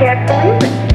You can't believe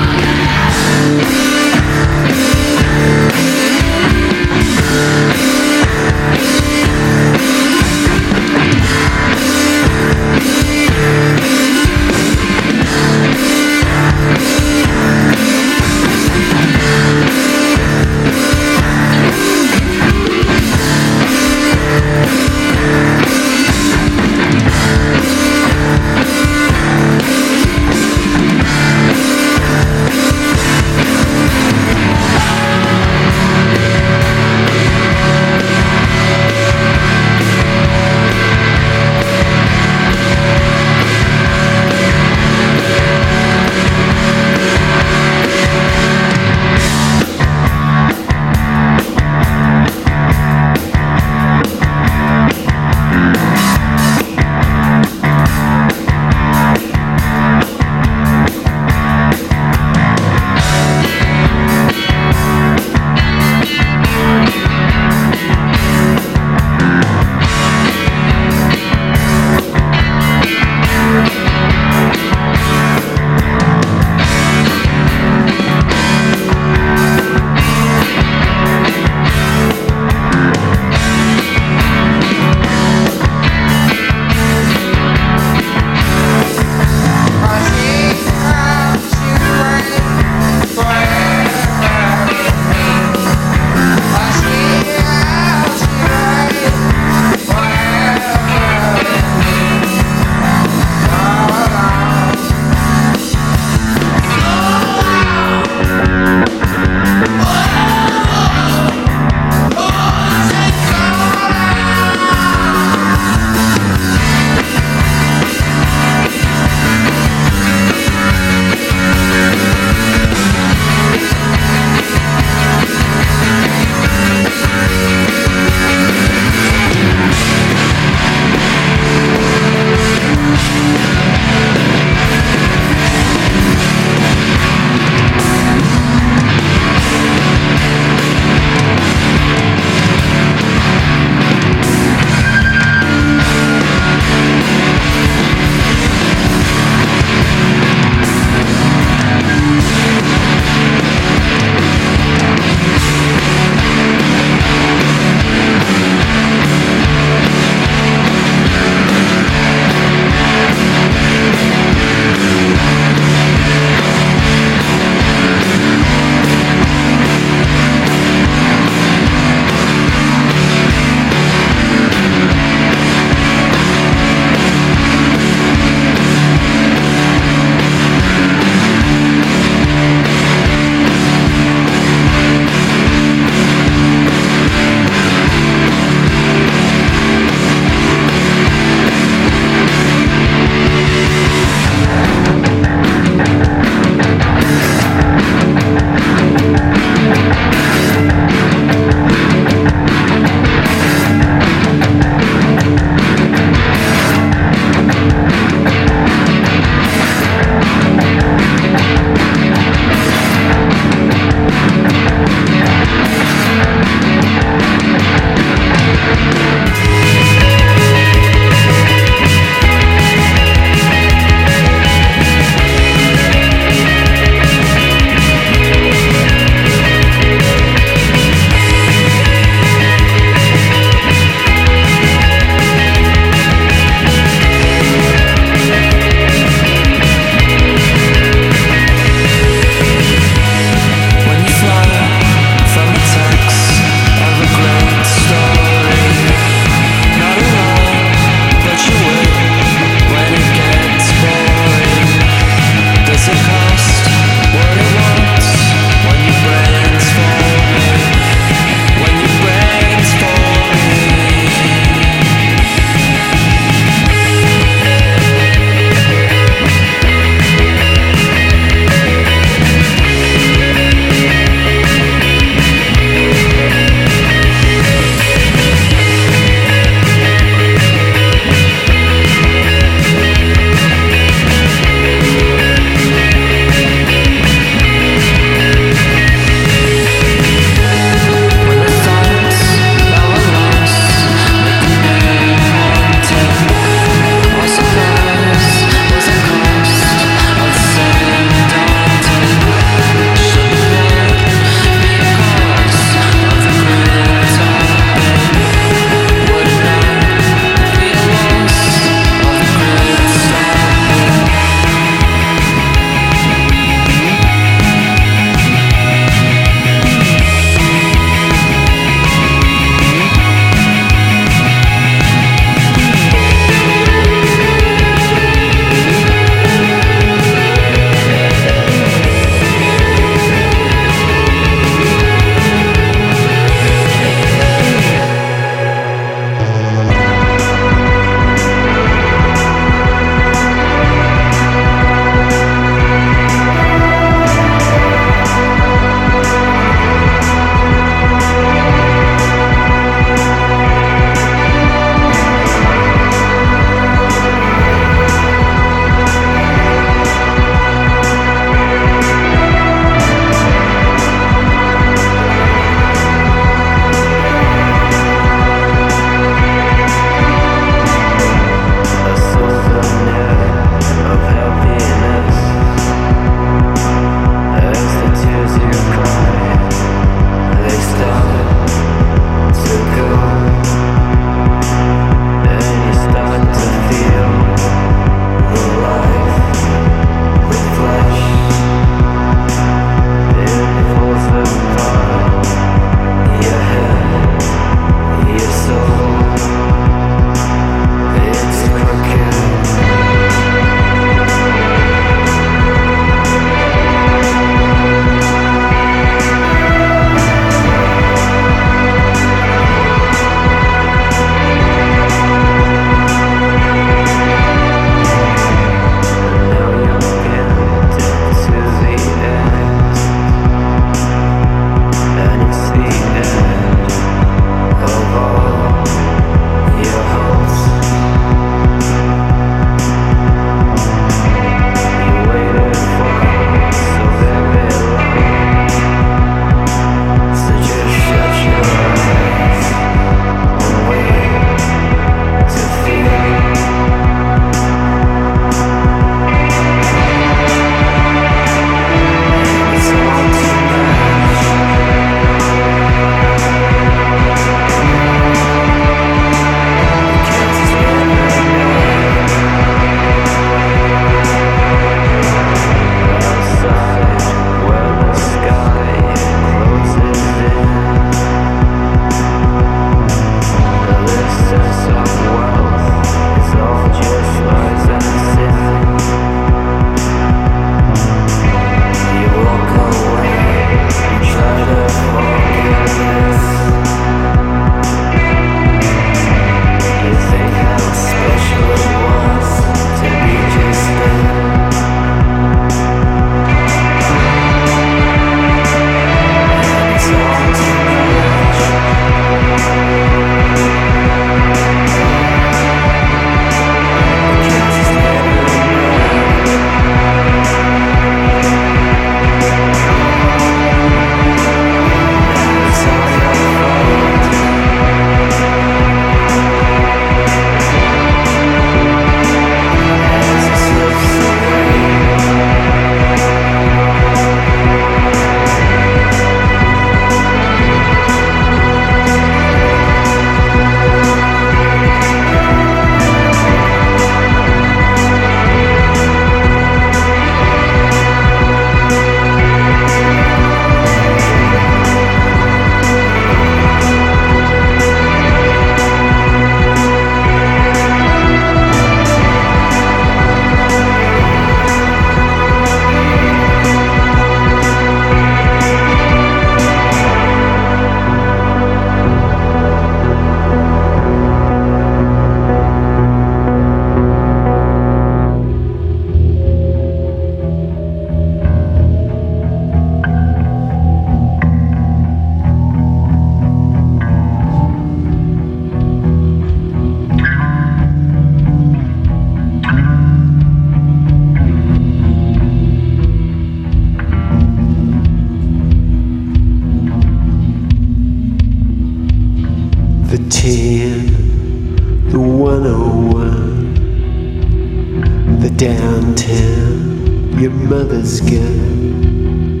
gun.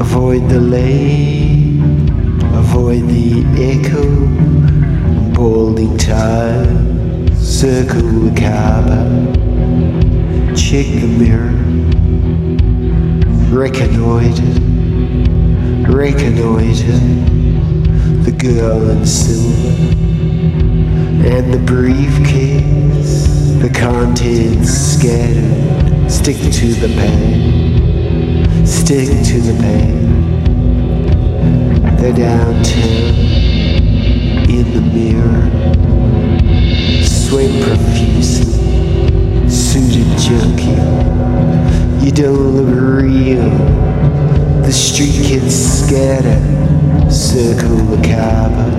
Avoid the lane, avoid the echo, balding time, circle the Kaaba, check the mirror, reconnoiter, reconnoiter, the girl in silver, and the briefcase, the contents scattered, stick to the pad stick to the pain. The downtown in the mirror, sweat profusely, suited junkie. You don't look real. The street kids scatter, circle the Kaaba,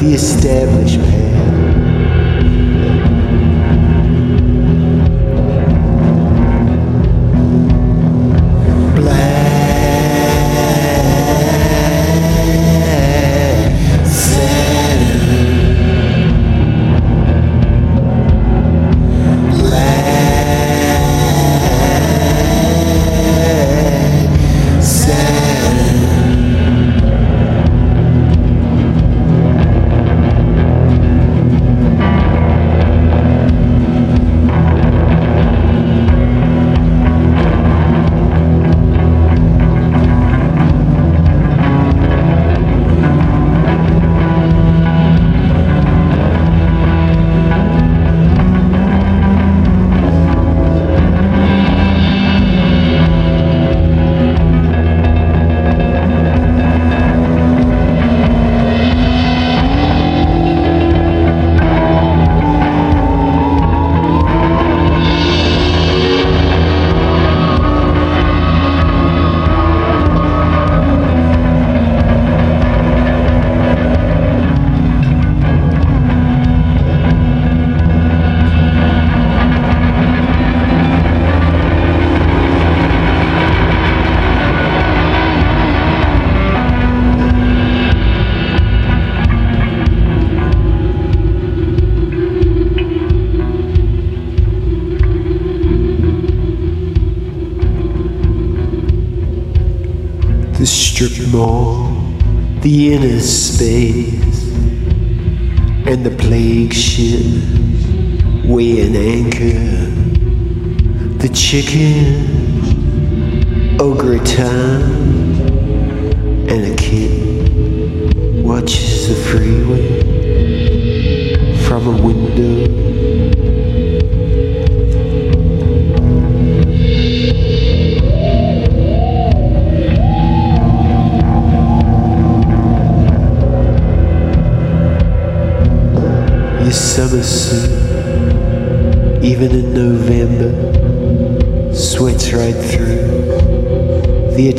the established inner space and the plague ship weigh an anchor. The chicken,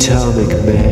atomic man.